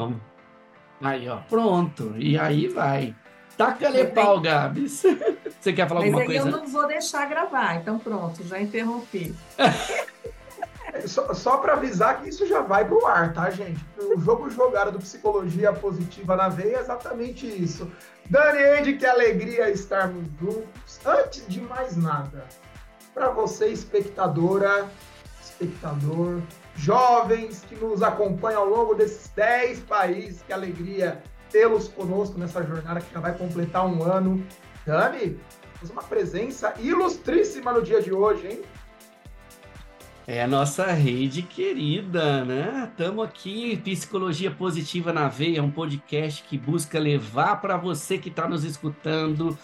Então, aí, ó, pronto. E aí vai. Taca-lhe pau, Gabs. Você quer falar Mas alguma coisa? eu não vou deixar gravar, então pronto, já interrompi. Só, só para avisar que isso já vai pro ar, tá, gente? O jogo jogado do Psicologia Positiva na Veia é exatamente isso. Dani Andy, que alegria estarmos juntos. Antes de mais nada, para você, espectadora, espectador, jovens que nos acompanham ao longo desses 10 países, que alegria tê-los conosco nessa jornada que já vai completar um ano. Dani, uma presença ilustríssima no dia de hoje, hein? É a nossa rede querida, né? Estamos aqui, Psicologia Positiva na Veia, um podcast que busca levar para você que está nos escutando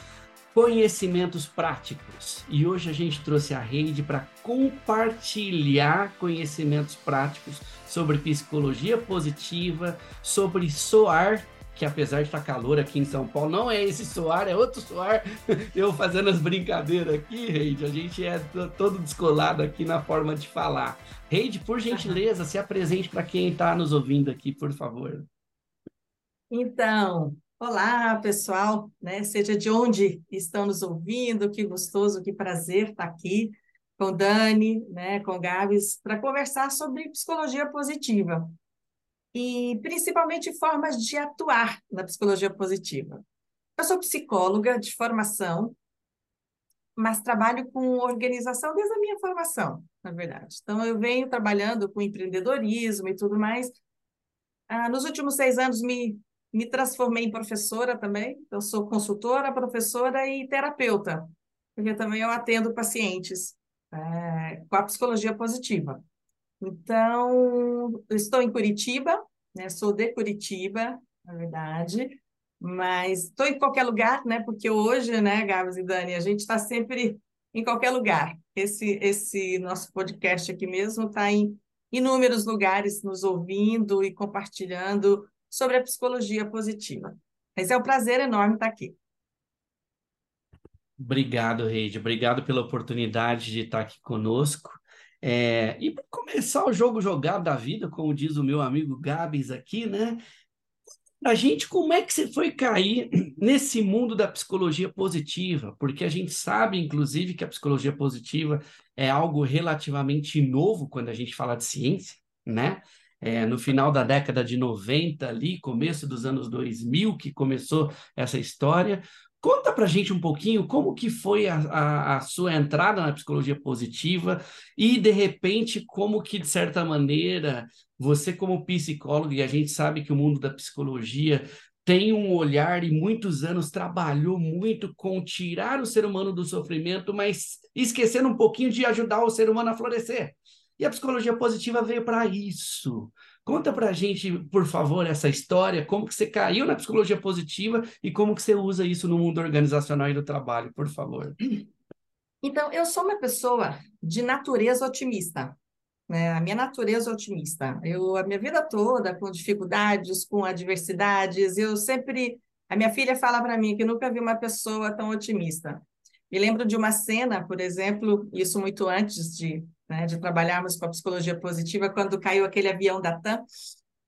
conhecimentos práticos. E hoje a gente trouxe a rede para compartilhar conhecimentos práticos sobre psicologia positiva, sobre soar que apesar de estar calor aqui em São Paulo, não é esse soar, é outro soar. Eu fazendo as brincadeiras aqui, Reide, a gente é todo descolado aqui na forma de falar. Reide, por gentileza, se apresente para quem está nos ouvindo aqui, por favor. Então, olá, pessoal, né? Seja de onde estão nos ouvindo, que gostoso, que prazer estar aqui com Dani, né, com Gabs, para conversar sobre psicologia positiva e principalmente formas de atuar na psicologia positiva. Eu sou psicóloga de formação, mas trabalho com organização desde a minha formação, na verdade. Então, eu venho trabalhando com empreendedorismo e tudo mais. Ah, nos últimos seis anos, me, me transformei em professora também. Eu sou consultora, professora e terapeuta, porque também eu atendo pacientes é, com a psicologia positiva. Então, estou em Curitiba, né? Sou de Curitiba, na verdade, mas estou em qualquer lugar, né? Porque hoje, né, Gabs e Dani, a gente está sempre em qualquer lugar. Esse, esse nosso podcast aqui mesmo está em inúmeros lugares nos ouvindo e compartilhando sobre a psicologia positiva. Mas é um prazer enorme estar aqui. Obrigado, Reide. Obrigado pela oportunidade de estar aqui conosco. É, e para começar o jogo jogado da vida, como diz o meu amigo Gabs aqui, né? A gente, como é que você foi cair nesse mundo da psicologia positiva? Porque a gente sabe, inclusive, que a psicologia positiva é algo relativamente novo quando a gente fala de ciência, né? É, no final da década de 90, ali, começo dos anos 2000, que começou essa história. Conta para gente um pouquinho como que foi a, a, a, sua entrada na psicologia positiva e, de repente, como que, de certa maneira, você como psicólogo, e a gente sabe que o mundo da psicologia tem um olhar e muitos anos trabalhou muito com tirar o ser humano do sofrimento, mas esquecendo um pouquinho de ajudar o ser humano a florescer. E a psicologia positiva veio para isso. Conta para a gente, por favor, essa história, como que você caiu na psicologia positiva e como que você usa isso no mundo organizacional e do trabalho, por favor. Então, eu sou uma pessoa de natureza otimista. Né? A minha natureza é otimista. Eu, a minha vida toda, com dificuldades, com adversidades, eu sempre... A minha filha fala para mim que nunca vi uma pessoa tão otimista. Me lembro de uma cena, por exemplo, isso muito antes de né, de trabalharmos com a psicologia positiva, quando caiu aquele avião da TAM.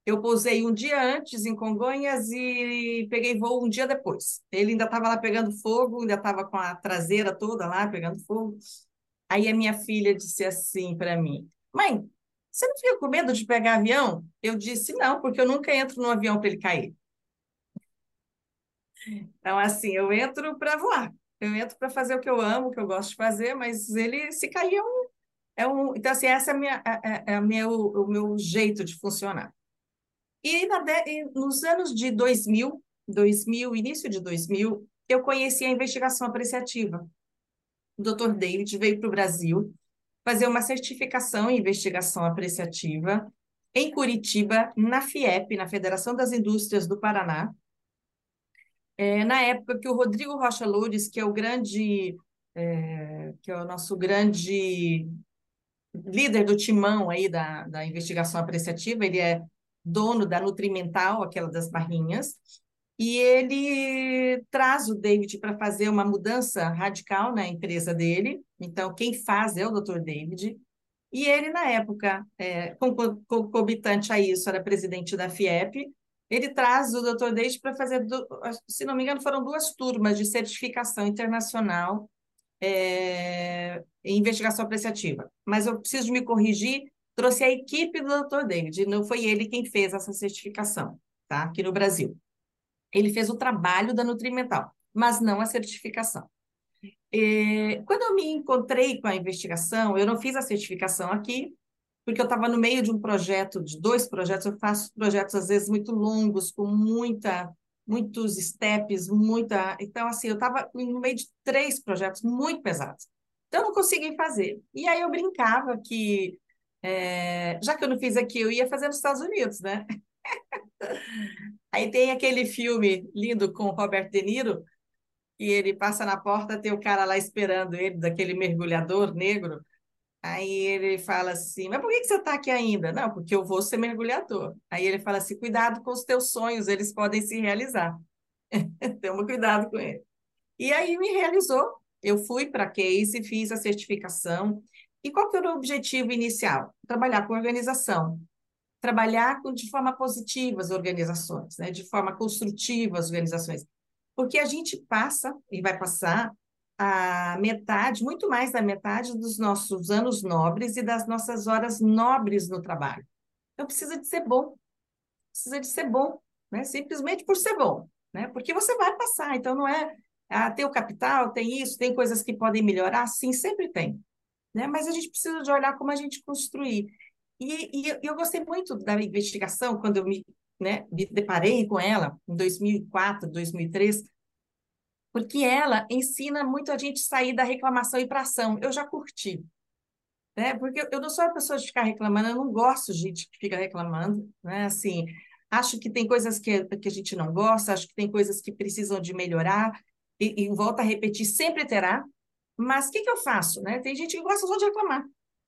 Eu pousei um dia antes em Congonhas e peguei voo um dia depois. Ele ainda estava lá pegando fogo, ainda estava com a traseira toda lá pegando fogo. Aí a minha filha disse assim para mim: Mãe, você não fica com medo de pegar avião? Eu disse: Não, porque eu nunca entro no avião para ele cair. Então, assim, eu entro para voar. Eu entro para fazer o que eu amo, o que eu gosto de fazer, mas ele, se cair, eu é um, então, assim, essa é, minha, é, é a meu, o meu jeito de funcionar. E, na, nos anos de 2000, 2000, início de 2000, eu conheci a investigação apreciativa. O Dr. David veio para o Brasil fazer uma certificação em investigação apreciativa em Curitiba, na FIEP, na Federação das Indústrias do Paraná. É, na época que o Rodrigo Rocha Loures, que é o grande, é, que é o nosso grande líder do timão aí da, da investigação apreciativa, ele é dono da Nutrimental, aquela das barrinhas, e ele traz o David para fazer uma mudança radical na empresa dele. Então, quem faz é o Dr. David. E ele, na época, é, concomitante a isso, era presidente da FIEP, ele traz o Dr. Deide para fazer, se não me engano, foram duas turmas de certificação internacional é, em investigação apreciativa. Mas eu preciso me corrigir, trouxe a equipe do Dr. David, não foi ele quem fez essa certificação, tá? Aqui no Brasil. Ele fez o trabalho da Nutrimental, mas não a certificação. E, quando eu me encontrei com a investigação, eu não fiz a certificação aqui, porque eu estava no meio de um projeto, de dois projetos, eu faço projetos às vezes muito longos, com muita, muitos steps, muita. Então, assim, eu estava no meio de três projetos muito pesados. Então, eu não consegui fazer. E aí eu brincava que, é, já que eu não fiz aqui, eu ia fazer nos Estados Unidos, né? aí tem aquele filme lindo com Robert De Niro, e ele passa na porta, tem o cara lá esperando ele, daquele mergulhador negro. Aí ele fala assim, mas por que, você está aqui ainda? Não, porque eu vou ser mergulhador. Aí ele fala assim, cuidado com os teus sonhos, eles podem se realizar. Toma cuidado com ele. E aí me realizou. Eu fui para Case, fiz a certificação. E qual que era o objetivo inicial? Trabalhar com organização. Trabalhar com, de forma positiva as organizações, né? de forma construtiva as organizações. Porque a gente passa, e vai passar, a metade, muito mais da metade dos nossos anos nobres e das nossas horas nobres no trabalho. Então, precisa de ser bom. Precisa de ser bom, né? Simplesmente por ser bom, né? Porque você vai passar. Então, não é, ah, tem o capital, tem isso, tem coisas que podem melhorar. Sim, sempre tem. Né? Mas a gente precisa de olhar como a gente construir. E, e eu gostei muito da investigação, quando eu me, né, me deparei com ela, em 2004, 2003, porque ela ensina muito a gente sair da reclamação e para ação. Eu já curti. Né? Porque eu não sou a pessoa de ficar reclamando, eu não gosto de gente que fica reclamando. Né? Assim, acho que tem coisas que, que a gente não gosta, acho que tem coisas que precisam de melhorar, e, e volta a repetir, sempre terá. Mas o que, que eu faço? Né? Tem gente que gosta só de reclamar.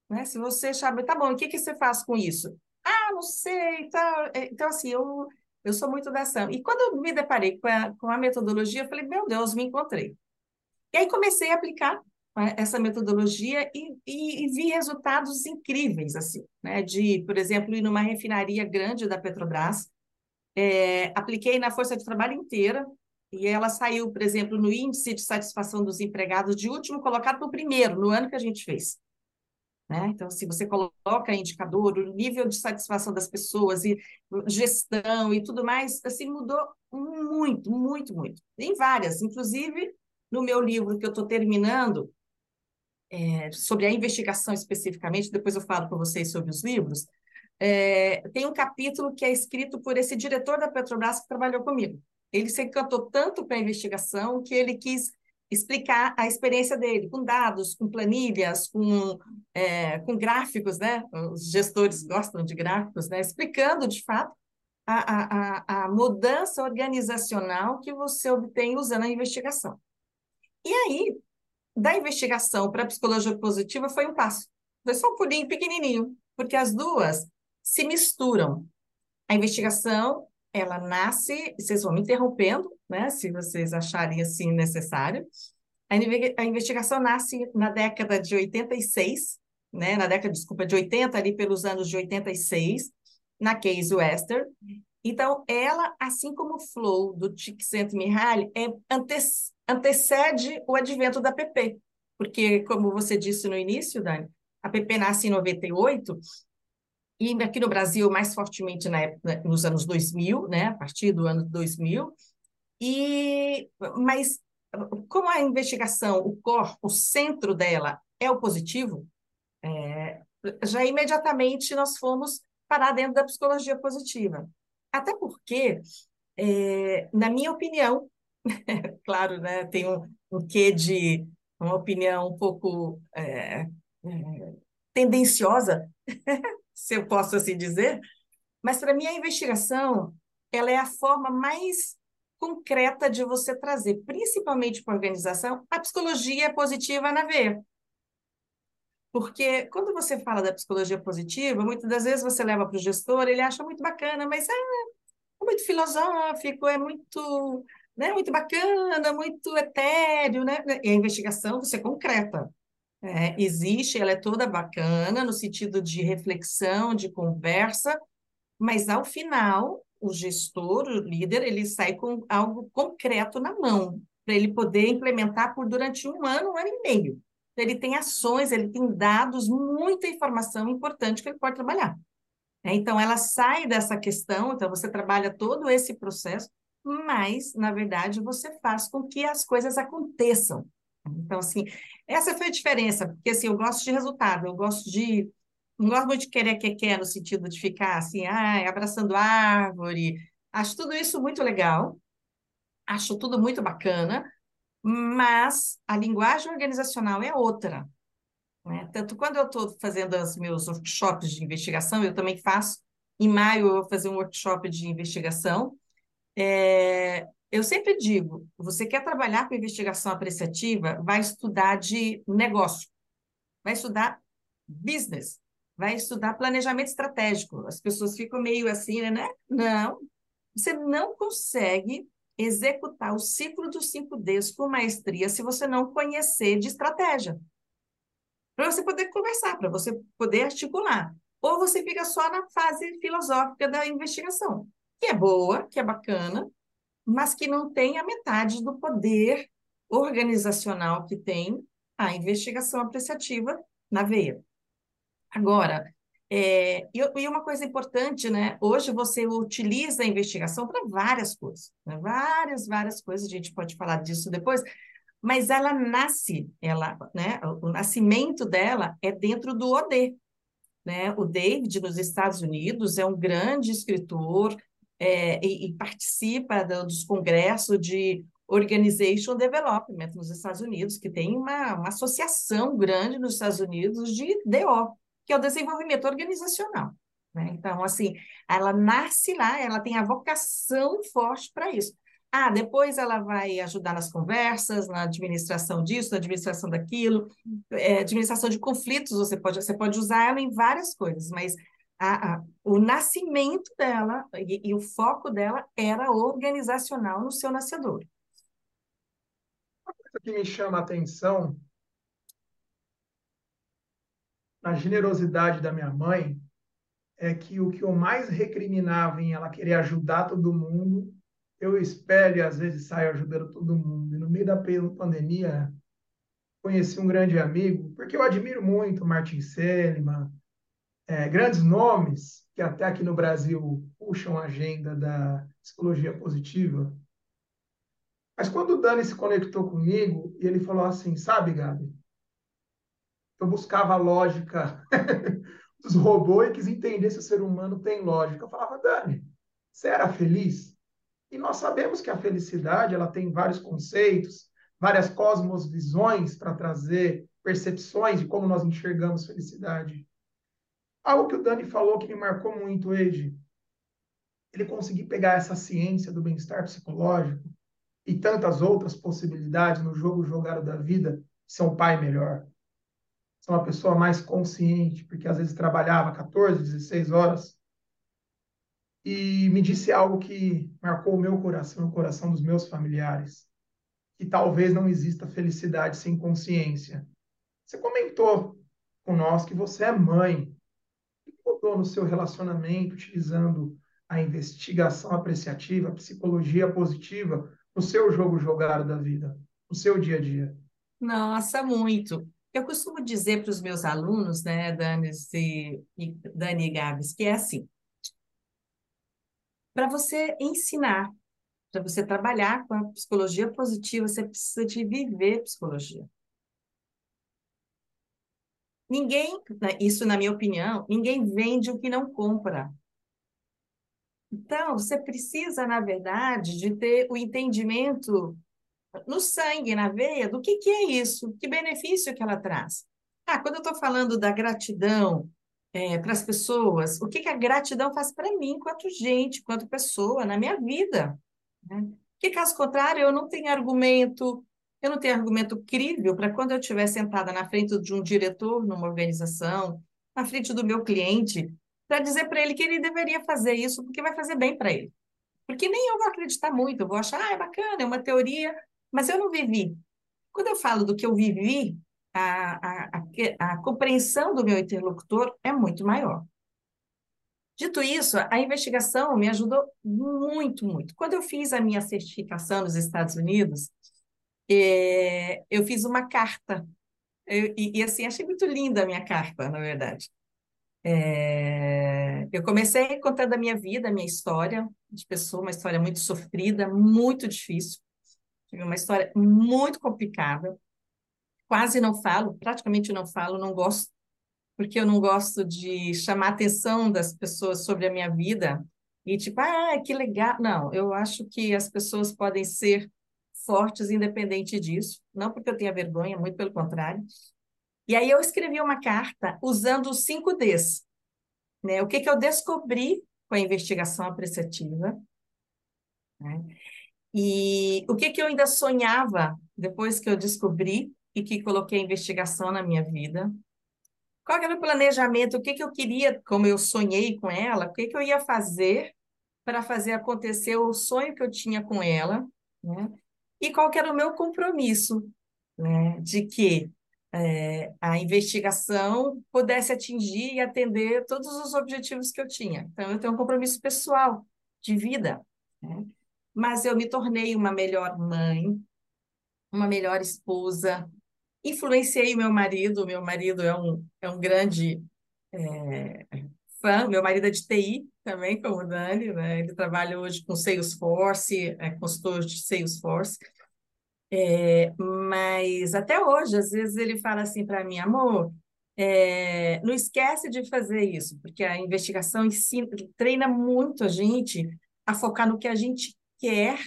Né? Se você sabe, tá bom, o que, que você faz com isso? Ah, não sei, tá. Então, assim, eu eu sou muito dessa. E quando eu me deparei com a, com a metodologia, eu falei, meu Deus, me encontrei. E aí comecei a aplicar né, essa metodologia e, e, e, vi resultados incríveis, assim, né? De, por exemplo, ir numa refinaria grande da Petrobras, é, apliquei na força de trabalho inteira, e ela saiu, por exemplo, no índice de satisfação dos empregados de último colocado para o primeiro, no ano que a gente fez. Né? Então, se você coloca indicador, o nível de satisfação das pessoas e gestão e tudo mais, assim, mudou muito, muito, muito. Em várias, inclusive no meu livro que eu estou terminando, é, sobre a investigação especificamente, depois eu falo com vocês sobre os livros, é, tem um capítulo que é escrito por esse diretor da Petrobras que trabalhou comigo. Ele se encantou tanto com a investigação que ele quis explicar a experiência dele, com dados, com planilhas, com, é, com gráficos, né? Os gestores gostam de gráficos, né? Explicando, de fato, a, a, a mudança organizacional que você obtém usando a investigação. E aí, da investigação para a psicologia positiva foi um passo. Foi só um pulinho pequenininho, porque as duas se misturam. A investigação, ela nasce, vocês vão me interrompendo, né, se vocês acharem assim necessário. A investigação nasce na década de 86, né, na década, desculpa, de 80, ali pelos anos de 86, na Case Western. Então, ela, assim como o Flow do Csikszentmihalyi, é, antecede o advento da PP, porque, como você disse no início, Dani, a PP nasce em 98, e aqui no Brasil, mais fortemente na época, nos anos 2000, né, a partir do ano 2000, e, mas como a investigação, o core, o centro dela é o positivo, é, já imediatamente nós fomos parar dentro da psicologia positiva. Até porque, é, na minha opinião, claro, né, tem um, um quê de uma opinião um pouco é, é, tendenciosa, se eu posso assim dizer, mas para mim a investigação ela é a forma mais concreta de você trazer, principalmente para a organização, a psicologia positiva na veia. Porque quando você fala da psicologia positiva, muitas das vezes você leva para o gestor, ele acha muito bacana, mas ah, é muito filosófico, é muito, né, muito bacana, muito etéreo, né? E a investigação você concreta. É, existe, ela é toda bacana no sentido de reflexão, de conversa, mas ao final o gestor, o líder, ele sai com algo concreto na mão, para ele poder implementar por durante um ano, um ano e meio. Ele tem ações, ele tem dados, muita informação importante que ele pode trabalhar. Né? Então, ela sai dessa questão, então você trabalha todo esse processo, mas, na verdade, você faz com que as coisas aconteçam. Então, assim, essa foi a diferença, porque assim, eu gosto de resultado, eu gosto de. Não gosto de querer que quer no sentido de ficar assim, ah, abraçando árvore. Acho tudo isso muito legal, acho tudo muito bacana, mas a linguagem organizacional é outra. Né? Tanto quando eu estou fazendo os meus workshops de investigação, eu também faço. Em maio, eu vou fazer um workshop de investigação. É, eu sempre digo: você quer trabalhar com investigação apreciativa, vai estudar de negócio, vai estudar business, vai estudar planejamento estratégico. As pessoas ficam meio assim, né? Não, você não consegue executar o ciclo dos 5Ds com maestria se você não conhecer de estratégia. Para você poder conversar, para você poder articular. Ou você fica só na fase filosófica da investigação, que é boa, que é bacana, mas que não tem a metade do poder organizacional que tem a investigação apreciativa na veia. Agora, é, e, uma coisa importante, né? Hoje você utiliza a investigação para várias coisas, né? várias, várias coisas, a gente pode falar disso depois, mas ela nasce, ela, né? O nascimento dela é dentro do OD, né? O David, nos Estados Unidos, é um grande escritor, é, e, e, participa do, dos congressos de Organization Development nos Estados Unidos, que tem uma, uma associação grande nos Estados Unidos de DO, que é o desenvolvimento organizacional. Né? Então, assim, ela nasce lá, ela tem a vocação forte para isso. Ah, depois ela vai ajudar nas conversas, na administração disso, na administração daquilo, é, administração de conflitos, você pode, você pode usar ela em várias coisas, mas a, a, o nascimento dela e, e, o foco dela era organizacional no seu nascedor. Uma coisa que me chama a atenção na generosidade da minha mãe é que o que eu mais recriminava em ela querer ajudar todo mundo, eu espelho e às vezes saio ajudando todo mundo. E no meio da pandemia, conheci um grande amigo, porque eu admiro muito Martin Seligman, é, grandes nomes que até aqui no Brasil puxam a agenda da psicologia positiva. Mas quando o Dani se conectou comigo, e ele falou assim, sabe, Gabi, eu buscava a lógica dos robôs e quis entender se o ser humano tem lógica. Eu falava, Dani, você era feliz? E nós sabemos que a felicidade ela tem vários conceitos, várias cosmosvisões para trazer percepções de como nós enxergamos felicidade. Algo que o Dani falou que me marcou muito, Ed, ele conseguir pegar essa ciência do bem-estar psicológico e tantas outras possibilidades no jogo jogado da vida, ser um pai melhor, ser uma pessoa mais consciente, porque às vezes trabalhava 14, 16 horas, e me disse algo que marcou o meu coração, o coração dos meus familiares, que talvez não exista felicidade sem consciência. Você comentou com nós que você é mãe, mudou no seu relacionamento utilizando a investigação apreciativa, a psicologia positiva no seu jogo jogado da vida, no seu dia a dia? Nossa, muito. Eu costumo dizer para os meus alunos, né, Dani e, e, Dani Gabs, que é assim: para você ensinar, para você trabalhar com a psicologia positiva, você precisa de viver psicologia. Ninguém, né, isso na minha opinião, ninguém vende o que não compra. Então, você precisa, na verdade, de ter o entendimento no sangue, na veia, do que, que é isso, que benefício que ela traz. Ah, quando eu estou falando da gratidão é, para as pessoas, o que, que a gratidão faz para mim, enquanto gente, enquanto pessoa, na minha vida. Né? Que caso contrário, eu não tenho argumento, eu não tenho argumento crível para quando eu estiver sentada na frente de um diretor numa organização, na frente do meu cliente, para dizer para ele que ele deveria fazer isso porque vai fazer bem para ele. Porque nem eu vou acreditar muito, eu vou achar, ah, é bacana, é uma teoria, mas eu não vivi. Quando eu falo do que eu vivi, a, a, a, a compreensão do meu interlocutor é muito maior. Dito isso, a investigação me ajudou muito, muito. Quando eu fiz a minha certificação nos Estados Unidos, é, eu fiz uma carta. Eu, e, e, assim, achei muito linda a minha carta, na verdade. É, eu comecei contando a minha vida, a minha história de pessoa, uma história muito sofrida, muito difícil, uma história muito complicada. Quase não falo, praticamente não falo, não gosto, porque eu não gosto de chamar a atenção das pessoas sobre a minha vida e tipo, ah, que legal. Não, eu acho que as pessoas podem ser fortes independente disso, não porque eu tenha vergonha, muito pelo contrário. E aí eu escrevi uma carta usando os cinco Ds. Né? O que, que eu descobri com a investigação apreciativa. Né? E o que, que eu ainda sonhava depois que eu descobri e que coloquei a investigação na minha vida. Qual era o planejamento? O que, que eu queria, como eu sonhei com ela, o que, que eu ia fazer para fazer acontecer o sonho que eu tinha com ela, né? E qual era o meu compromisso, né? De que é, a investigação pudesse atingir e atender todos os objetivos que eu tinha. Então, eu tenho um compromisso pessoal de vida, né? Mas eu me tornei uma melhor mãe, uma melhor esposa, influenciei meu marido, meu marido é um, é um grande é, fã, meu marido é de TI também, como o Dani, né? ele trabalha hoje com Salesforce, é consultor de Salesforce, é, mas até hoje, às vezes ele fala assim para mim, amor, é, não esquece de fazer isso, porque a investigação ensina, treina muito a gente a focar no que a gente quer,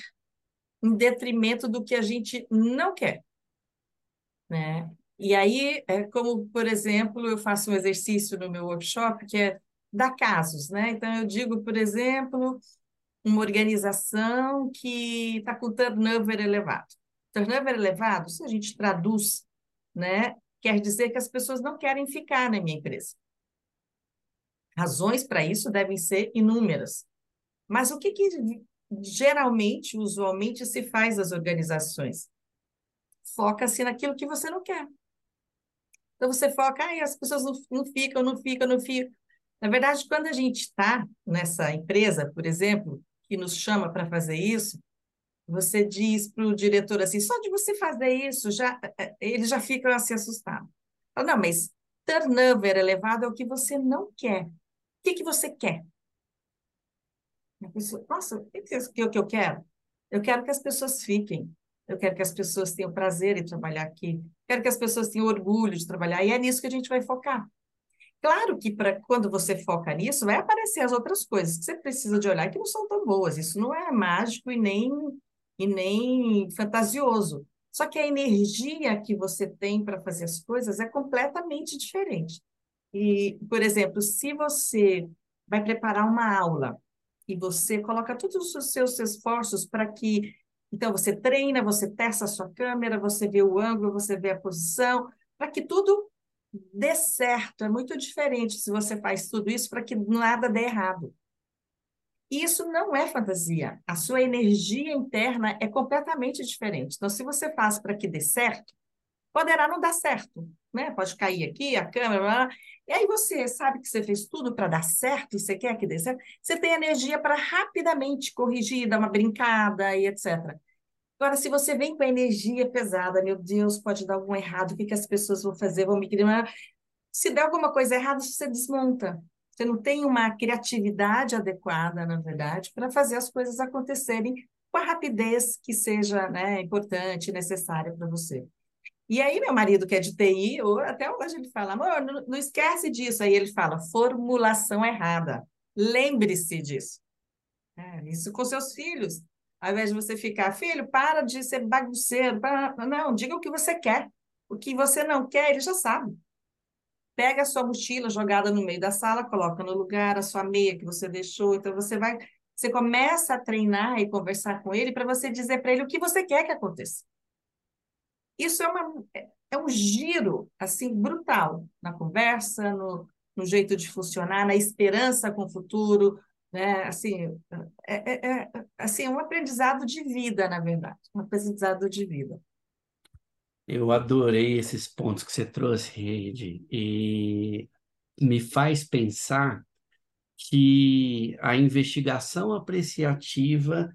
em detrimento do que a gente não quer. Né? E aí, é como, por exemplo, eu faço um exercício no meu workshop que é dar casos. Né? Então, eu digo, por exemplo, uma organização que está com turnover elevado turnover elevado, se a gente traduz, né, quer dizer que as pessoas não querem ficar na minha empresa. Razões para isso devem ser inúmeras. Mas o que, que geralmente, usualmente, se faz nas organizações? Foca-se naquilo que você não quer. Então, você foca, ah, as pessoas não, não ficam, não ficam, não ficam. Na verdade, quando a gente está nessa empresa, por exemplo, que nos chama para fazer isso, você diz para o diretor assim, só de você fazer isso, já eh, eh, eles já ficam assim assustados. Não, mas turnover elevado é o que você não quer. O que, que você quer? Nossa, o que, que, que eu quero? Eu quero que as pessoas fiquem. Eu quero que as pessoas tenham prazer em trabalhar aqui. Quero que as pessoas tenham orgulho de trabalhar. E é nisso que a gente vai focar. Claro que para quando você foca nisso, vai aparecer as outras coisas que você precisa de olhar que não são tão boas. Isso não é mágico e nem e nem fantasioso. Só que a energia que você tem para fazer as coisas é completamente diferente. E, por exemplo, se você vai preparar uma aula e você coloca todos os seus esforços para que. Então, você treina, você testa a sua câmera, você vê o ângulo, você vê a posição, para que tudo dê certo. É muito diferente se você faz tudo isso para que nada dê errado. Isso não é fantasia. A sua energia interna é completamente diferente. Então, se você faz para que dê certo, poderá não dar certo, né? Pode cair aqui, a câmera, e aí você sabe que você fez tudo para dar certo você quer que dê certo, você tem energia para rapidamente corrigir, dar uma brincada e etc. Agora, se você vem com a energia pesada, meu Deus, pode dar algum errado, o que, que as pessoas vão fazer? Vão me criar. Se der alguma coisa errada, você desmonta. Você não tem uma criatividade adequada, na verdade, para fazer as coisas acontecerem com a rapidez que seja né, importante, necessária para você. E aí, meu marido, que é de TI, até hoje ele fala, amor, não, não esquece disso. Aí ele fala, formulação errada. Lembre-se disso. É, isso com seus filhos. Ao invés de você ficar, filho, para de ser bagunceiro. Para... Não, diga o que você quer. O que você não quer, ele já sabe. Pega a sua mochila jogada no meio da sala, coloca no lugar, a sua meia que você deixou. Então, você vai, você começa a treinar e conversar com ele para você dizer para ele o que você quer que aconteça. Isso é, uma, é um giro, assim, brutal na conversa, no, no jeito de funcionar, na esperança com o futuro, né? Assim, é, é, é, assim, um aprendizado de vida, na verdade, um aprendizado de vida. Eu adorei esses pontos que você trouxe, Reide, e me faz pensar que a investigação apreciativa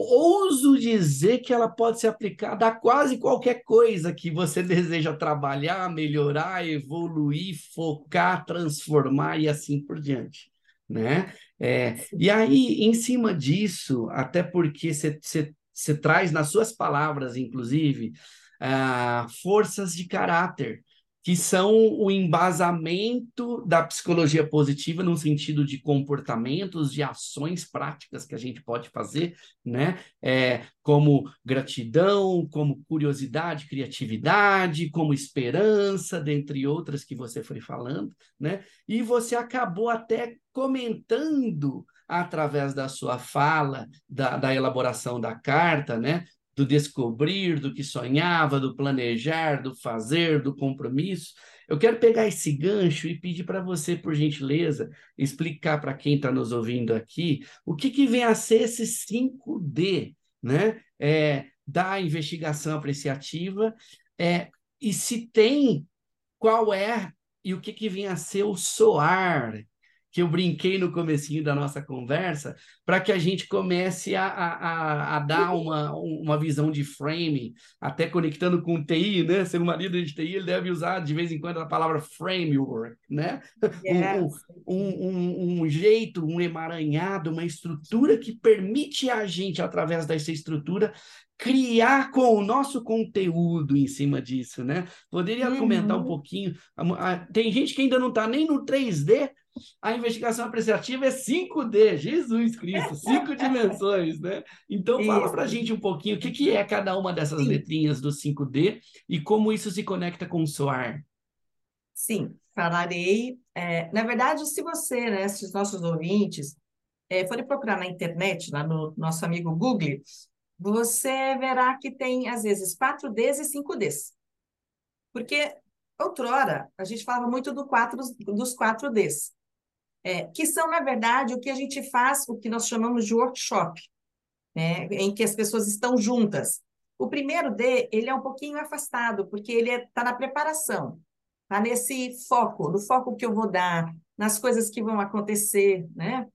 ouso dizer que ela pode ser aplicada a quase qualquer coisa que você deseja trabalhar, melhorar, evoluir, focar, transformar e assim por diante, né? É, e aí, em cima disso, até porque você traz nas suas palavras, inclusive, uh, forças de caráter, que são o embasamento da psicologia positiva no sentido de comportamentos, de ações práticas que a gente pode fazer, né? É, como gratidão, como curiosidade, criatividade, como esperança, dentre outras que você foi falando, né? E você acabou até comentando através da sua fala, da, da elaboração da carta, né? Do descobrir, do que sonhava, do planejar, do fazer, do compromisso. Eu quero pegar esse gancho e pedir para você, por gentileza, explicar para quem está nos ouvindo aqui o que, que vem a ser esse 5D, né? É, da investigação apreciativa, é, e se tem, qual é e o que, que vem a ser o SOAR, que eu brinquei no comecinho da nossa conversa, para que a gente comece a, a, a, dar uma, uma visão de frame, até conectando com o TI, né? Ser uma líder de TI, ele deve usar de vez em quando a palavra framework, né? Yes. Um, um, um, um jeito, um emaranhado, uma estrutura que permite a gente, através dessa estrutura, criar com o nosso conteúdo em cima disso, né? Poderia uhum. comentar um pouquinho? Tem gente que ainda não está nem no 3D, a investigação apreciativa é 5D, Jesus Cristo, cinco dimensões, né? Então fala para a gente um pouquinho o que, que é cada uma dessas Sim. letrinhas do 5D e como isso se conecta com o SOAR. Sim, falarei. É, na verdade, se você, né, se os nossos ouvintes é, forem procurar na internet, lá no nosso amigo Google, você verá que tem, às vezes, 4Ds e 5Ds. Porque outrora a gente falava muito do quatro, dos 4Ds é, que são, na verdade, o que a gente faz, o que nós chamamos de workshop, né, em que as pessoas estão juntas. O primeiro D, ele é um pouquinho afastado, porque ele está é, na preparação, está nesse foco, no foco que eu vou dar, nas coisas que vão acontecer, né?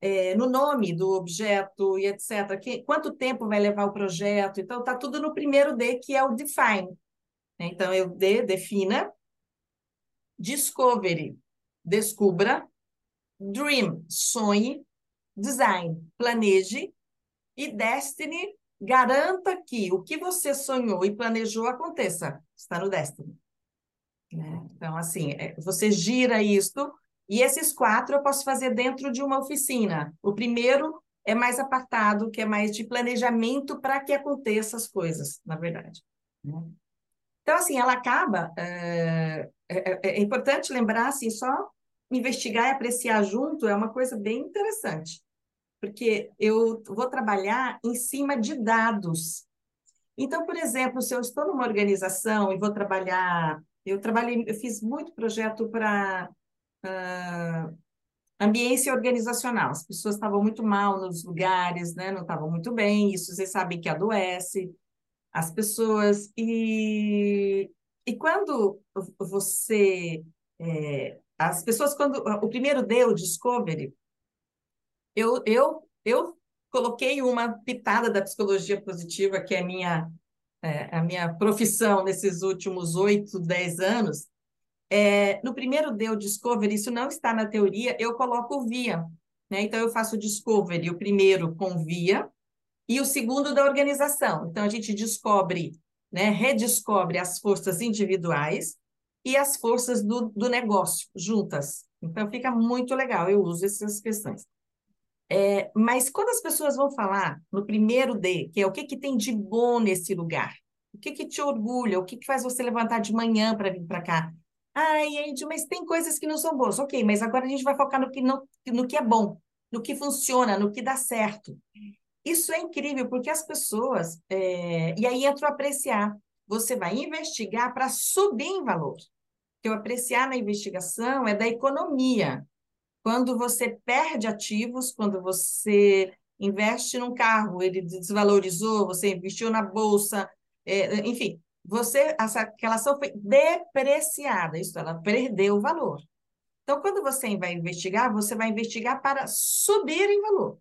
É, no nome do objeto e etc. Que, quanto tempo vai levar o projeto? Então, está tudo no primeiro D, que é o define. Então, eu D, defina, discovery, descubra, Dream, sonhe. Design, planeje. E Destiny, garanta que o que você sonhou e planejou aconteça. Está no Destiny. Né? Então, assim, é, você gira isto. E esses quatro eu posso fazer dentro de uma oficina. O primeiro é mais apartado, que é mais de planejamento para que aconteçam as coisas, na verdade. Né? Então, assim, ela acaba. É, é, é, importante lembrar, assim, só investigar e apreciar junto é uma coisa bem interessante, porque eu vou trabalhar em cima de dados. Então, por exemplo, se eu estou numa organização e vou trabalhar, eu trabalhei, eu fiz muito projeto para uh, ambiência organizacional. As pessoas estavam muito mal nos lugares, né? Não estavam muito bem. Isso vocês sabem que adoece as pessoas e e quando você é, as pessoas, quando. O primeiro deu, Discovery, eu, eu, eu coloquei uma pitada da psicologia positiva, que é a minha, é, a minha profissão nesses últimos oito, dez anos. É, no primeiro deu Discovery, isso não está na teoria, eu coloco o via. Né? Então, eu faço o Discovery, o primeiro com via, e o segundo da organização. Então, a gente descobre, né, redescobre as forças individuais, e as forças do, do negócio juntas. Então, fica muito legal, eu uso essas questões. É, mas quando as pessoas vão falar no primeiro D, que é o que, que tem de bom nesse lugar, o que, que te orgulha, o que, que faz você levantar de manhã para vir para cá? Ai, Andy, mas tem coisas que não são boas. Ok, mas agora a gente vai focar no que, não, no que é bom, no que funciona, no que dá certo. Isso é incrível, porque as pessoas. É... E aí entra o apreciar. Você vai investigar para subir em valor que eu apreciar na investigação é da economia. Quando você perde ativos, quando você investe num carro, ele desvalorizou, você investiu na bolsa, é, enfim, você essa, aquela ação foi depreciada, isso ela perdeu o valor. Então, quando você vai investigar, você vai investigar para subir em valor.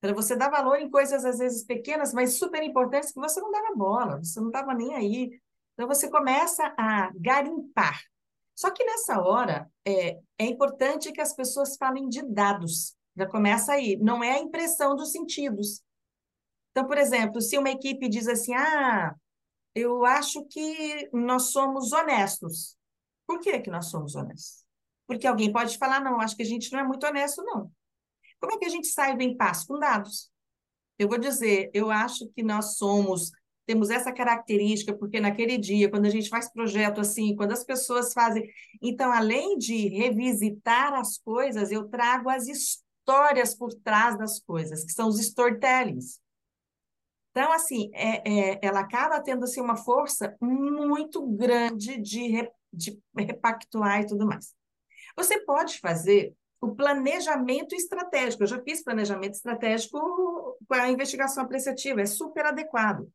Para você dar valor em coisas, às vezes, pequenas, mas super importantes, que você não dava bola, você não estava nem aí. Então, você começa a garimpar. Só que nessa hora, é, é importante que as pessoas falem de dados. Já começa aí. Não é a impressão dos sentidos. Então, por exemplo, se uma equipe diz assim, ah, eu acho que nós somos honestos. Por que, que nós somos honestos? Porque alguém pode falar, não, acho que a gente não é muito honesto, não. Como é que a gente sai do impasse? Com dados. Eu vou dizer, eu acho que nós somos, temos essa característica, porque naquele dia, quando a gente faz projeto assim, quando as pessoas fazem. Então, além de revisitar as coisas, eu trago as histórias por trás das coisas, que são os storytellings. Então, assim, é, é, ela acaba tendo assim, uma força muito grande de, de repactuar e tudo mais. Você pode fazer o planejamento estratégico. Eu já fiz planejamento estratégico com a investigação apreciativa, é super adequado.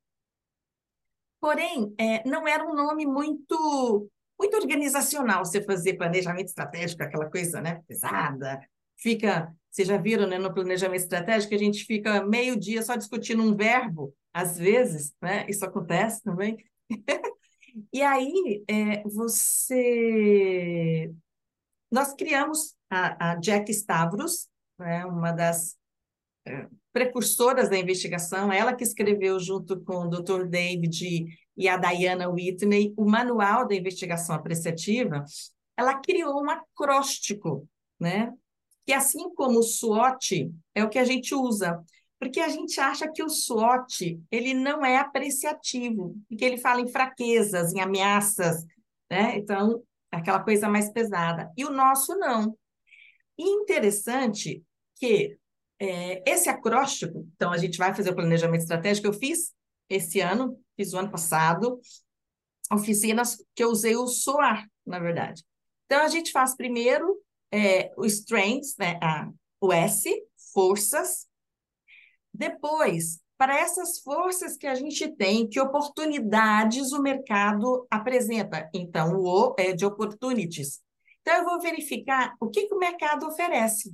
Porém, é, não era um nome muito muito organizacional você fazer planejamento estratégico, aquela coisa né, pesada. Fica vocês já viram, né, no planejamento estratégico, a gente fica meio dia só discutindo um verbo, às vezes, né? Isso acontece também. e aí, é, você... Nós criamos a, a Jack Stavros, né, uma das é, precursoras da investigação, ela que escreveu junto com o Dr. David e a Diana Whitney o manual da investigação apreciativa, ela criou um acróstico, né, que assim como o SWOT é o que a gente usa, porque a gente acha que o SWOT ele não é apreciativo, porque ele fala em fraquezas, em ameaças, né? Então, aquela coisa mais pesada. E o nosso não. Interessante que é, esse acróstico, então a gente vai fazer o planejamento estratégico, eu fiz esse ano, fiz o ano passado, oficinas que eu usei o SOAR, na verdade. Então, a gente faz primeiro é, o strengths, né, a, o S, forças. Depois, para essas forças que a gente tem, que oportunidades o mercado apresenta? Então, o O é de opportunities. Então, eu vou verificar o que, que o mercado oferece.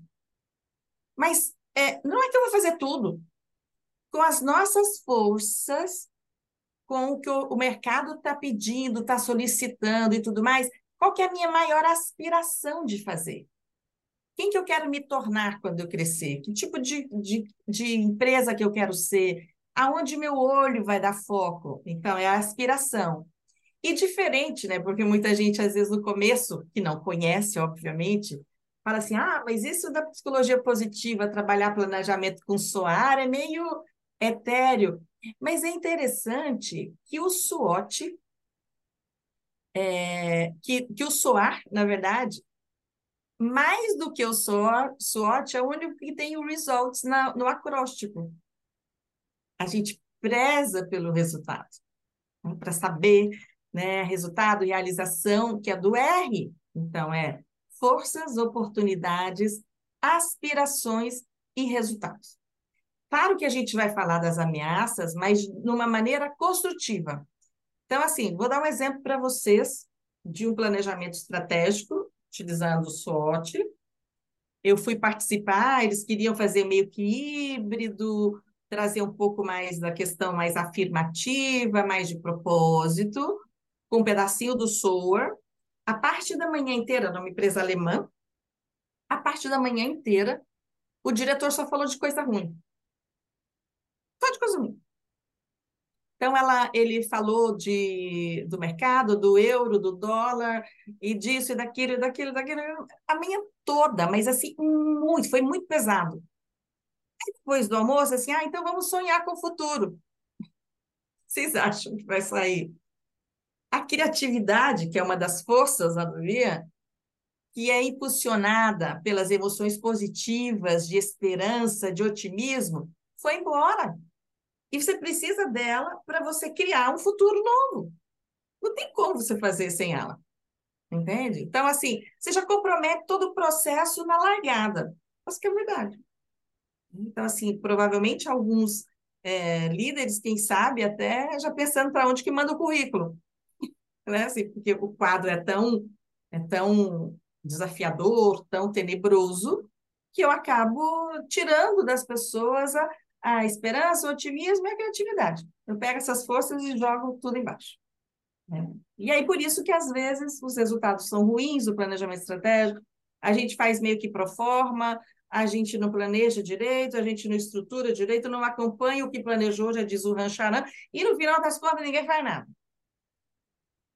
Mas é, não é que eu vou fazer tudo. Com as nossas forças, com o que o, o mercado está pedindo, está solicitando e tudo mais, qual que é a minha maior aspiração de fazer? Quem que eu quero me tornar quando eu crescer? Que tipo de, de, de empresa que eu quero ser? Aonde meu olho vai dar foco? Então, é a aspiração. E diferente, né? Porque muita gente, às vezes, no começo, que não conhece, obviamente, fala assim: ah, mas isso da psicologia positiva, trabalhar planejamento com SOAR, é meio etéreo. Mas é interessante que o SWOT é, que, que o SOAR, na verdade, mais do que o SWOT é o único que tem o results na, no acróstico. A gente preza pelo resultado, né, para saber né, resultado, realização, que é do R. Então, é forças, oportunidades, aspirações e resultados. Claro que a gente vai falar das ameaças, mas de uma maneira construtiva. Então, assim, vou dar um exemplo para vocês de um planejamento estratégico, utilizando o SWOT. Eu fui participar, eles queriam fazer meio que híbrido, trazer um pouco mais da questão mais afirmativa, mais de propósito, com um pedacinho do SOAR. A parte da manhã inteira, numa empresa alemã, a parte da manhã inteira, o diretor só falou de coisa ruim. Só de coisa ruim. Então, ela, ele falou de, do mercado, do euro, do dólar, e disso, e daquilo, e daquilo, daquilo, a minha toda, mas assim, muito, foi muito pesado. Depois do almoço, assim, ah, então vamos sonhar com o futuro. Vocês acham que vai sair? A criatividade, que é uma das forças da que é impulsionada pelas emoções positivas, de esperança, de otimismo, foi embora. E você precisa dela para você criar um futuro novo. Não tem como você fazer sem ela. Entende? Então, assim, você já compromete todo o processo na largada. Acho que é verdade. Então, assim, provavelmente alguns é, líderes, quem sabe, até já pensando para onde que manda o currículo. Né? Assim, porque o quadro é tão, é tão desafiador, tão tenebroso, que eu acabo tirando das pessoas a, a esperança, o otimismo e a criatividade. Eu pego essas forças e jogo tudo embaixo. Né? E aí, por isso que, às vezes, os resultados são ruins, o planejamento estratégico, a gente faz meio que pro forma, a gente não planeja direito, a gente não estrutura direito, não acompanha o que planejou, já diz o Rancharan, e no final das contas ninguém faz nada.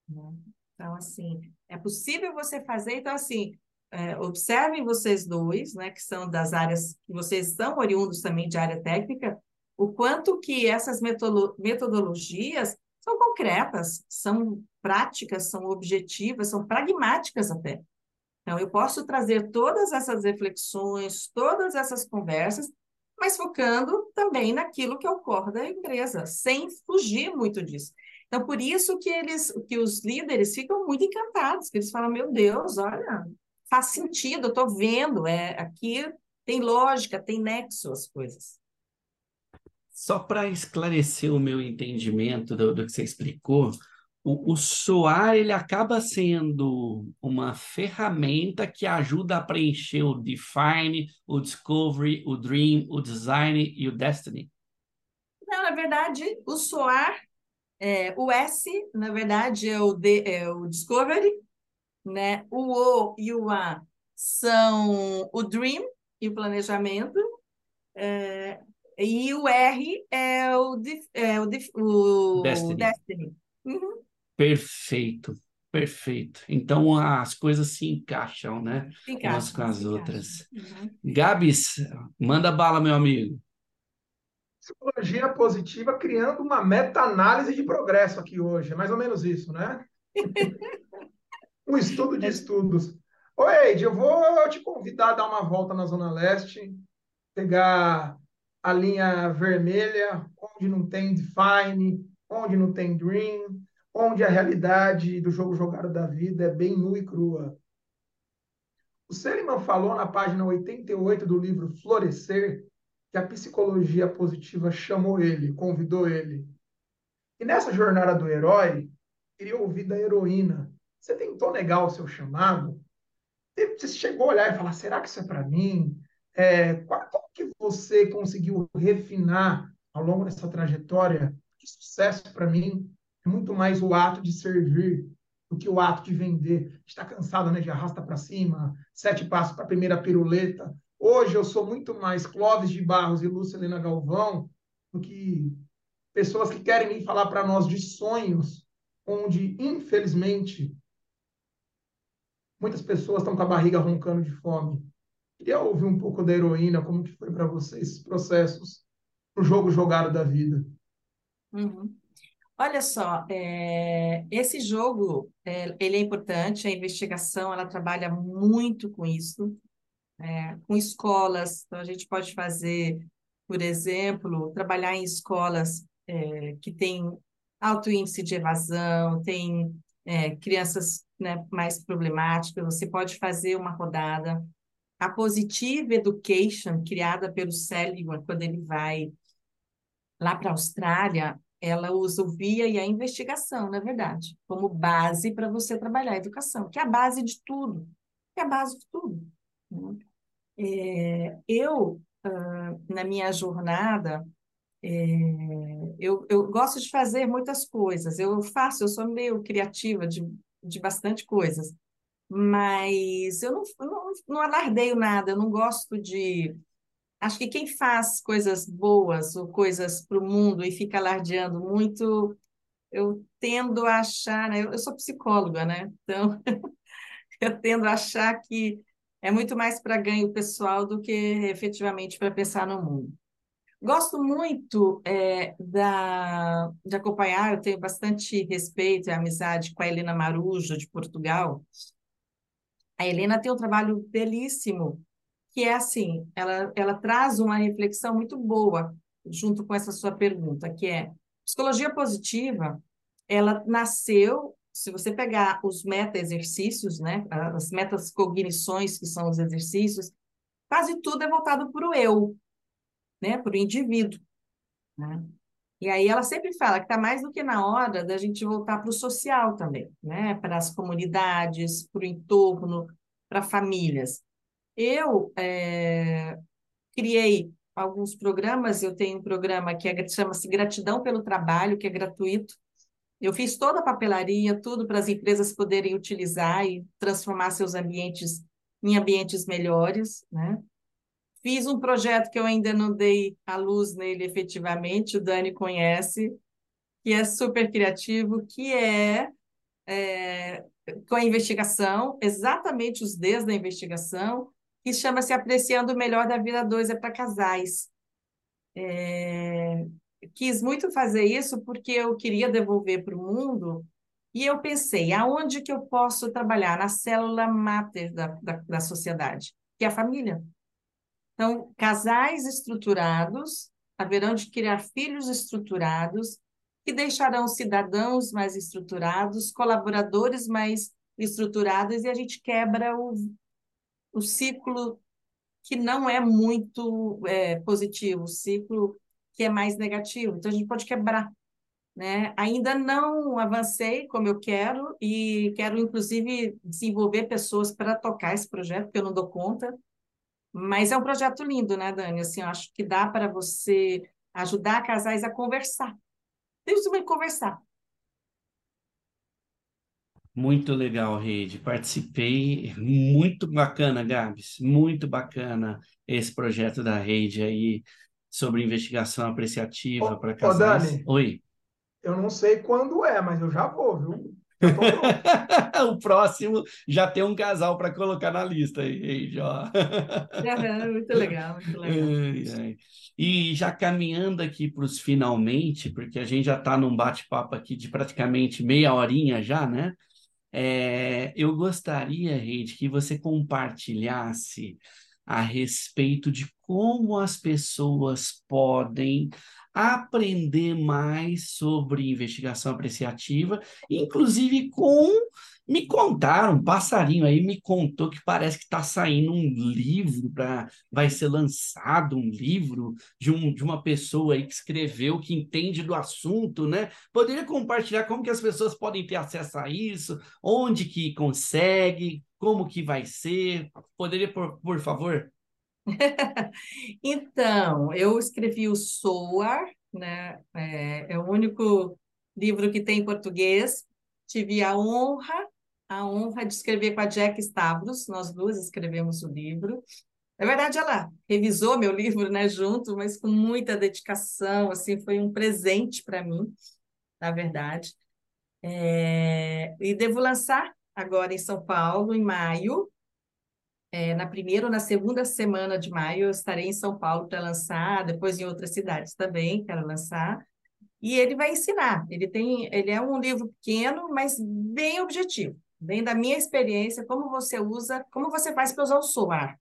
Né? Então, assim, é possível você fazer, então, assim, é, observem vocês dois, né, que são das áreas, que vocês são oriundos também de área técnica, o quanto que essas metodologias são concretas, são práticas, são objetivas, são pragmáticas até. Então, eu posso trazer todas essas reflexões, todas essas conversas, mas focando também naquilo que ocorre da empresa, sem fugir muito disso. Então, por isso que eles, que os líderes ficam muito encantados, que eles falam, meu Deus, olha, faz sentido, eu estou vendo, é, aqui tem lógica, tem nexo as coisas. Só para esclarecer o meu entendimento do, do que você explicou, o, o SOAR ele acaba sendo uma ferramenta que ajuda a preencher o Define, o Discovery, o Dream, o Design e o Destiny. Não, na verdade, o SOAR, é, o S, na verdade, é o, D, é o Discovery, né? O O e o A são o dream e o planejamento, é, e o R é o, é o, o Destiny. Destiny. Uhum. Perfeito, perfeito. Então as coisas se encaixam, né? Se encaixam, Umas com as outras. Uhum. Gabs, manda bala, meu amigo. Psicologia positiva criando uma meta-análise de progresso aqui hoje. É mais ou menos isso, né? um estudo de estudos. Oi, Eide, eu vou te convidar a dar uma volta na Zona Leste, pegar a linha vermelha, onde não tem Define, onde não tem Dream, onde a realidade do jogo jogado da vida é bem nua e crua. O Seliman falou na página 88 do livro Florescer que a psicologia positiva chamou ele, convidou ele. E nessa jornada do herói, queria ouvir da heroína você tentou negar o seu chamado? Você chegou a olhar e falar: será que isso é para mim? É, qual, como que você conseguiu refinar ao longo dessa trajetória? Que sucesso para mim é muito mais o ato de servir do que o ato de vender. Está cansado, né? De arrasta para cima, sete passos para a primeira piruleta. Hoje eu sou muito mais Clóvis de Barros e Lúcia Helena Galvão do que pessoas que querem vir falar para nós de sonhos, onde, infelizmente, Muitas pessoas estão com a barriga roncando de fome. Queria ouvir um pouco da heroína, como que foi para você esses processos o jogo jogado da vida. Uhum. Olha só, é, esse jogo é, ele é importante, a investigação ela trabalha muito com isso, é, com escolas. Então a gente pode fazer, por exemplo, trabalhar em escolas é, que têm alto índice de evasão, tem é, crianças né, mais problemáticas, você pode fazer uma rodada. A Positive Education, criada pelo Seligman, quando ele vai lá para a Austrália, ela usa o VIA e a investigação, na verdade, como base para você trabalhar a educação, que é a base de tudo, que é a base de tudo. É, eu, uh, na minha jornada, é, eu, eu gosto de fazer muitas coisas. Eu faço, eu sou meio criativa de, de bastante coisas, mas eu não, não, não alardeio nada, eu não gosto de. Acho que quem faz coisas boas ou coisas para o mundo e fica alardeando muito, eu tendo a achar, né? eu, eu sou psicóloga, né? Então, eu tendo a achar que é muito mais para ganho pessoal do que efetivamente para pensar no mundo. Gosto muito é, da, de acompanhar, eu tenho bastante respeito e amizade com a Helena Marujo, de Portugal. A Helena tem um trabalho belíssimo, que é assim, ela, ela traz uma reflexão muito boa junto com essa sua pergunta, que é, psicologia positiva, ela nasceu, se você pegar os meta-exercícios, né, as metas-cognições, que são os exercícios, quase tudo é voltado para o eu, né, para o indivíduo. Né? E aí ela sempre fala que está mais do que na hora da gente voltar para o social também, né? para as comunidades, para o entorno, para famílias. Eu é, criei alguns programas, eu tenho um programa que é, chama-se Gratidão pelo Trabalho, que é gratuito. Eu fiz toda a papelaria, tudo para as empresas poderem utilizar e transformar seus ambientes em ambientes melhores, né? Fiz um projeto que eu ainda não dei a luz nele efetivamente, o Dani conhece, que é super criativo, que é, é com a investigação, exatamente os Ds da investigação, que chama-se Apreciando o Melhor da Vida 2, é para casais. É, quis muito fazer isso porque eu queria devolver para o mundo e eu pensei, aonde que eu posso trabalhar? Na célula máter da, da, da sociedade, que é a família. Então, casais estruturados haverão de criar filhos estruturados que deixarão cidadãos mais estruturados, colaboradores mais estruturados, e a gente quebra o, o ciclo que não é muito é, positivo, o ciclo que é mais negativo. Então, a gente pode quebrar. Né? Ainda não avancei como eu quero e quero, inclusive, desenvolver pessoas para tocar esse projeto, porque eu não dou conta. Mas é um projeto lindo, né, Dani? Assim, eu acho que dá para você ajudar casais a conversar. Tem conversar. Muito legal, Rede. Participei. Muito bacana, Gabs. Muito bacana esse projeto da Rede aí sobre investigação apreciativa para casais. Ô, Dani, Oi. Eu não sei quando é, mas eu já vou, viu? o próximo já tem um casal para colocar na lista aí, ó. muito legal, muito legal. E já caminhando aqui para os finalmente, porque a gente já está num bate-papo aqui de praticamente meia horinha já, né? É, eu gostaria, Reide, que você compartilhasse a respeito de como as pessoas podem aprender mais sobre investigação apreciativa, inclusive com me contaram, um passarinho aí me contou que parece que está saindo um livro para vai ser lançado um livro de, um, de uma pessoa aí que escreveu, que entende do assunto, né? Poderia compartilhar como que as pessoas podem ter acesso a isso, onde que consegue, como que vai ser? Poderia, por, por favor? então, eu escrevi o Soar, né? É, é, o único livro que tem em português. Tive a honra, a honra de escrever com a Jack Stavros, nós duas escrevemos o livro. Na verdade, ela revisou meu livro, né, junto, mas com muita dedicação, assim, foi um presente para mim, na verdade. É, e devo lançar agora em São Paulo, em maio, é, na primeira ou na segunda semana de maio eu estarei em São Paulo para lançar, depois em outras cidades também quero lançar. E ele vai ensinar. Ele tem, ele é um livro pequeno, mas bem objetivo, bem da minha experiência, como você usa, como você faz para usar o SOAR.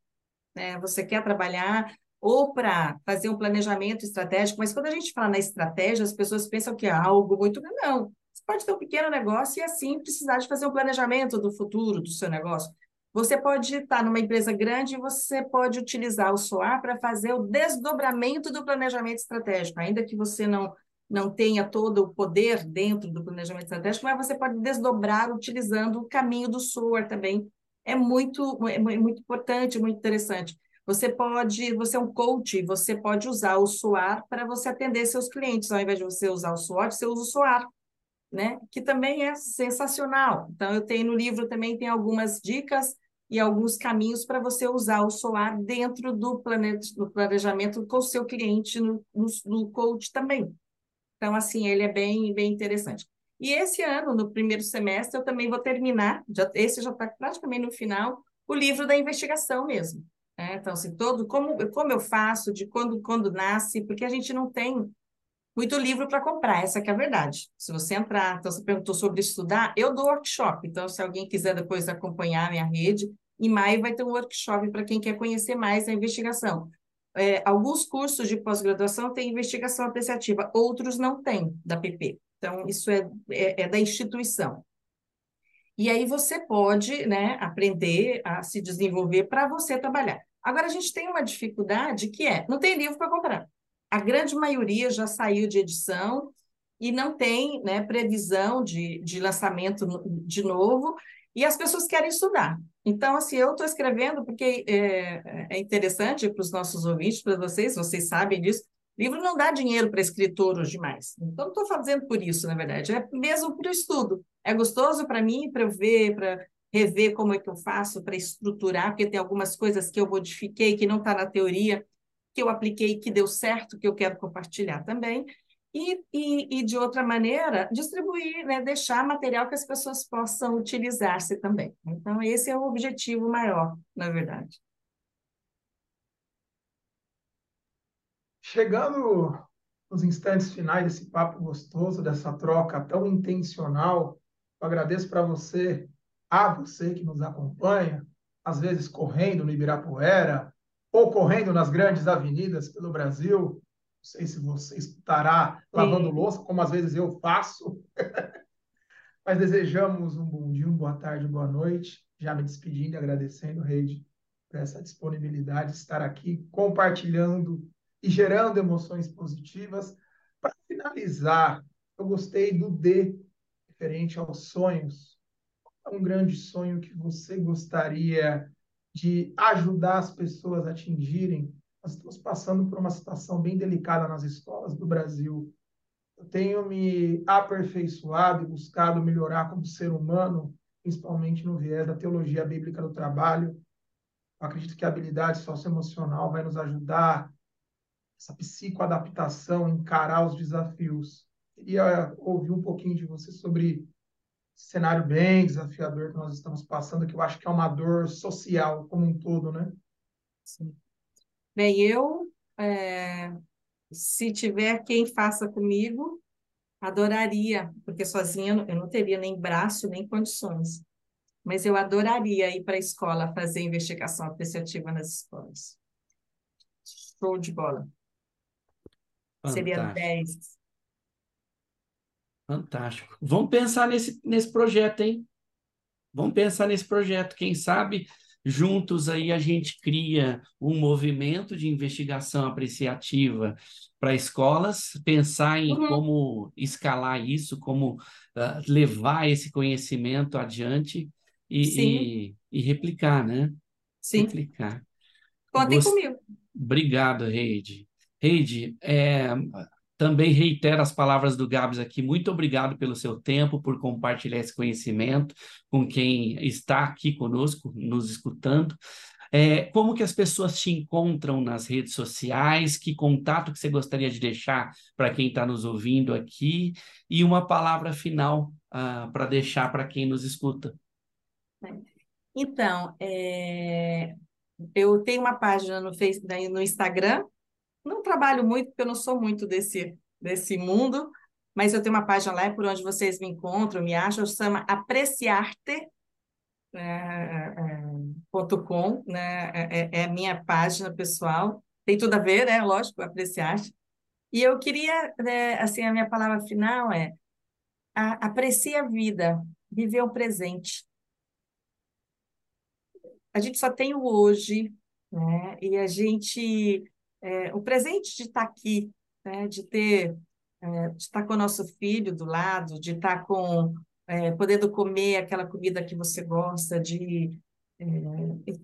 Né? Você quer trabalhar ou para fazer um planejamento estratégico, mas quando a gente fala na estratégia, as pessoas pensam que é algo muito. Não. Pode ter um pequeno negócio e assim precisar de fazer um planejamento do futuro do seu negócio. Você pode estar numa empresa grande e você pode utilizar o SOAR para fazer o desdobramento do planejamento estratégico, ainda que você não, não tenha todo o poder dentro do planejamento estratégico, mas você pode desdobrar utilizando o caminho do SOAR também. É muito, é muito importante, muito interessante. Você pode, você é um coach, você pode usar o SOAR para você atender seus clientes. Ao invés de você usar o SWOT, você usa o SOAR, né? Que também é sensacional. Então, eu tenho no livro também tem algumas dicas e alguns caminhos para você usar o solar dentro do, do planejamento com o seu cliente no, no, no coach também. Então, assim, ele é bem, bem interessante. E esse ano, no primeiro semestre, eu também vou terminar, já, esse já está praticamente no final, o livro da investigação mesmo. Né? Então, assim, todo, como, como eu faço, de quando, quando nasce, porque a gente não tem muito livro para comprar, essa é a verdade. Se você entrar, então você perguntou sobre estudar, eu dou workshop, então se alguém quiser depois acompanhar a minha rede, em maio vai ter um workshop para quem quer conhecer mais a investigação. É, alguns cursos de pós-graduação têm investigação apreciativa, outros não têm, da PP. Então, isso é, é, é da instituição. E aí você pode né, aprender a se desenvolver para você trabalhar. Agora, a gente tem uma dificuldade que é, não tem livro para comprar a grande maioria já saiu de edição e não tem né, previsão de, de lançamento de novo. E as pessoas querem estudar. Então, assim, eu estou escrevendo porque é, é interessante para os nossos ouvintes, para vocês, vocês sabem disso, livro não dá dinheiro para escritor hoje mais. Então, não estou fazendo por isso, na verdade, é mesmo para o estudo. É gostoso para mim, para eu ver, para rever como é que eu faço, para estruturar, porque tem algumas coisas que eu modifiquei, que não está na teoria, que eu apliquei, que deu certo, que eu quero compartilhar também. E, e, e, de outra maneira, distribuir, né, deixar material que as pessoas possam utilizar-se também. Então, esse é o objetivo maior, na verdade. Chegando nos instantes finais desse papo gostoso, dessa troca tão intencional, eu agradeço para você, a você que nos acompanha, às vezes correndo no Ibirapuera, ou correndo nas grandes avenidas pelo Brasil, não sei se você estará lavando Sim. louça, como às vezes eu faço. Mas desejamos um bom dia, uma boa tarde, uma boa noite. Já me despedindo agradecendo, Reide, por essa disponibilidade de estar aqui compartilhando e gerando emoções positivas. Para finalizar, eu gostei do D, referente aos sonhos. É um grande sonho que você gostaria de ajudar as pessoas a atingirem nós estamos passando por uma situação bem delicada nas escolas do Brasil. Eu tenho me aperfeiçoado e buscado melhorar como ser humano, principalmente no viés da teologia bíblica do trabalho. Eu acredito que a habilidade socioemocional vai nos ajudar, essa psicoadaptação, encarar os desafios. Queria ouvir um pouquinho de você sobre cenário bem desafiador que nós estamos passando, que eu acho que é uma dor social como um todo, né? Sim. Bem, eu, é, se tiver quem faça comigo, adoraria, porque sozinha eu não teria nem braço, nem condições. Mas eu adoraria ir para a escola fazer investigação apreciativa nas escolas. Show de bola. Fantástico. Seria 10. Fantástico. Vamos pensar nesse, nesse projeto, hein? Vamos pensar nesse projeto. Quem sabe Juntos aí a gente cria um movimento de investigação apreciativa para escolas, pensar em uhum. como escalar isso, como uh, levar esse conhecimento adiante e, e, e, replicar, né? Sim. Replicar. Contem Gost... comigo. Obrigado, Reide. Reide, é, também reitero as palavras do Gabs aqui. Muito obrigado pelo seu tempo, por compartilhar esse conhecimento com quem está aqui conosco, nos escutando. É, como que as pessoas te encontram nas redes sociais? Que contato que você gostaria de deixar para quem está nos ouvindo aqui? E uma palavra final uh, para deixar para quem nos escuta. Então, é... eu tenho uma página no, Facebook, no Instagram, não trabalho muito, porque eu não sou muito desse, desse mundo, mas eu tenho uma página lá por onde vocês me encontram, me acham, chama apreciarte, né, é, é, .com, né, é, é, é, a minha página pessoal, tem tudo a ver, né, lógico, apreciarte. E eu queria, né, assim, a minha palavra final é a, aprecie a vida, viver o presente. A gente só tem o hoje, né, e a gente é, o presente de estar aqui, né, de ter, é, de estar com o nosso filho do lado, de estar com, é, podendo comer aquela comida que você gosta, de,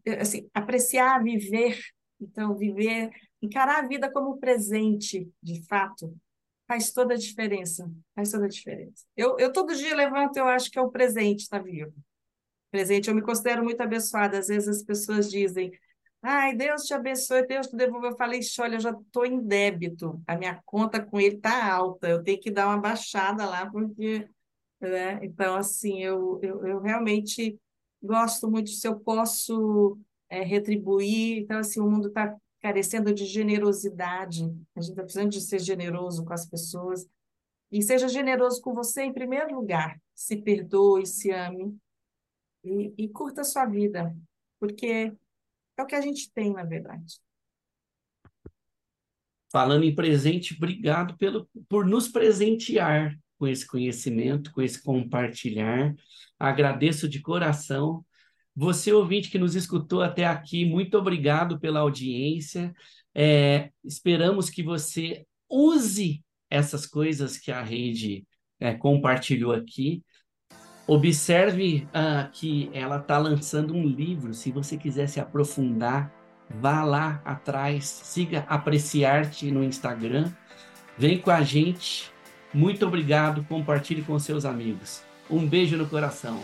é, assim, apreciar, viver, então viver, encarar a vida como presente, de fato, faz toda a diferença, faz toda a diferença. Eu, eu todo dia levanto, eu acho que é o presente estar vivo. Presente, eu me considero muito abençoada. Às vezes as pessoas dizem, Ai, Deus te abençoe, Deus te devolveu. Eu falei, olha, eu já estou em débito, a minha conta com ele está alta, eu tenho que dar uma baixada lá, porque. Né? Então, assim, eu, eu, eu realmente gosto muito se eu posso é, retribuir. Então, assim, o mundo está carecendo de generosidade, a gente está precisando de ser generoso com as pessoas. E seja generoso com você em primeiro lugar. Se perdoe, se ame e, e curta a sua vida, porque é o que a gente tem, na verdade. Falando em presente, obrigado pelo, por nos presentear com esse conhecimento, com esse compartilhar. Agradeço de coração. Você, ouvinte que nos escutou até aqui, muito obrigado pela audiência. É, esperamos que você use essas coisas que a rede é, compartilhou aqui Observe uh, que ela está lançando um livro. Se você quiser se aprofundar, vá lá atrás, siga Apreciarte no Instagram. Vem com a gente. Muito obrigado. Compartilhe com seus amigos. Um beijo no coração.